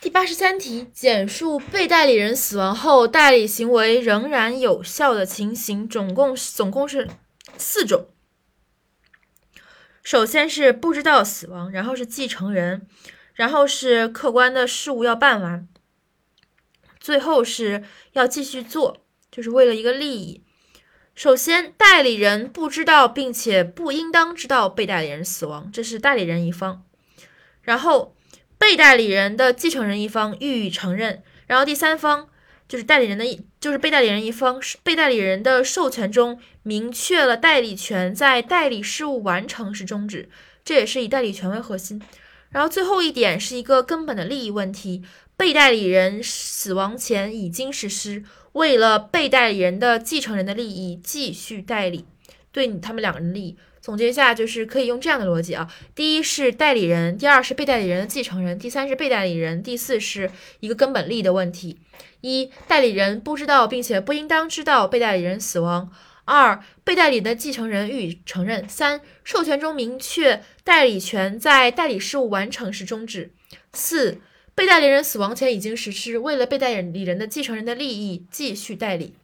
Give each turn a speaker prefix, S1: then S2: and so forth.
S1: 第八十三题，简述被代理人死亡后代理行为仍然有效的情形，总共总共是四种。首先是不知道死亡，然后是继承人，然后是客观的事物要办完，最后是要继续做，就是为了一个利益。首先，代理人不知道并且不应当知道被代理人死亡，这是代理人一方。然后，被代理人的继承人一方予以承认。然后，第三方就是代理人的，就是被代理人一方，被代理人的授权中明确了代理权在代理事务完成时终止，这也是以代理权为核心。然后，最后一点是一个根本的利益问题：被代理人死亡前已经实施。为了被代理人的继承人的利益继续代理，对你他们两个人利益总结一下，就是可以用这样的逻辑啊：第一是代理人，第二是被代理人的继承人，第三是被代理人，第四是一个根本利益的问题。一、代理人不知道并且不应当知道被代理人死亡；二、被代理的继承人予以承认；三、授权中明确代理权在代理事务完成时终止；四。被代理人死亡前已经实施，为了被代理人的继承人的利益继续代理。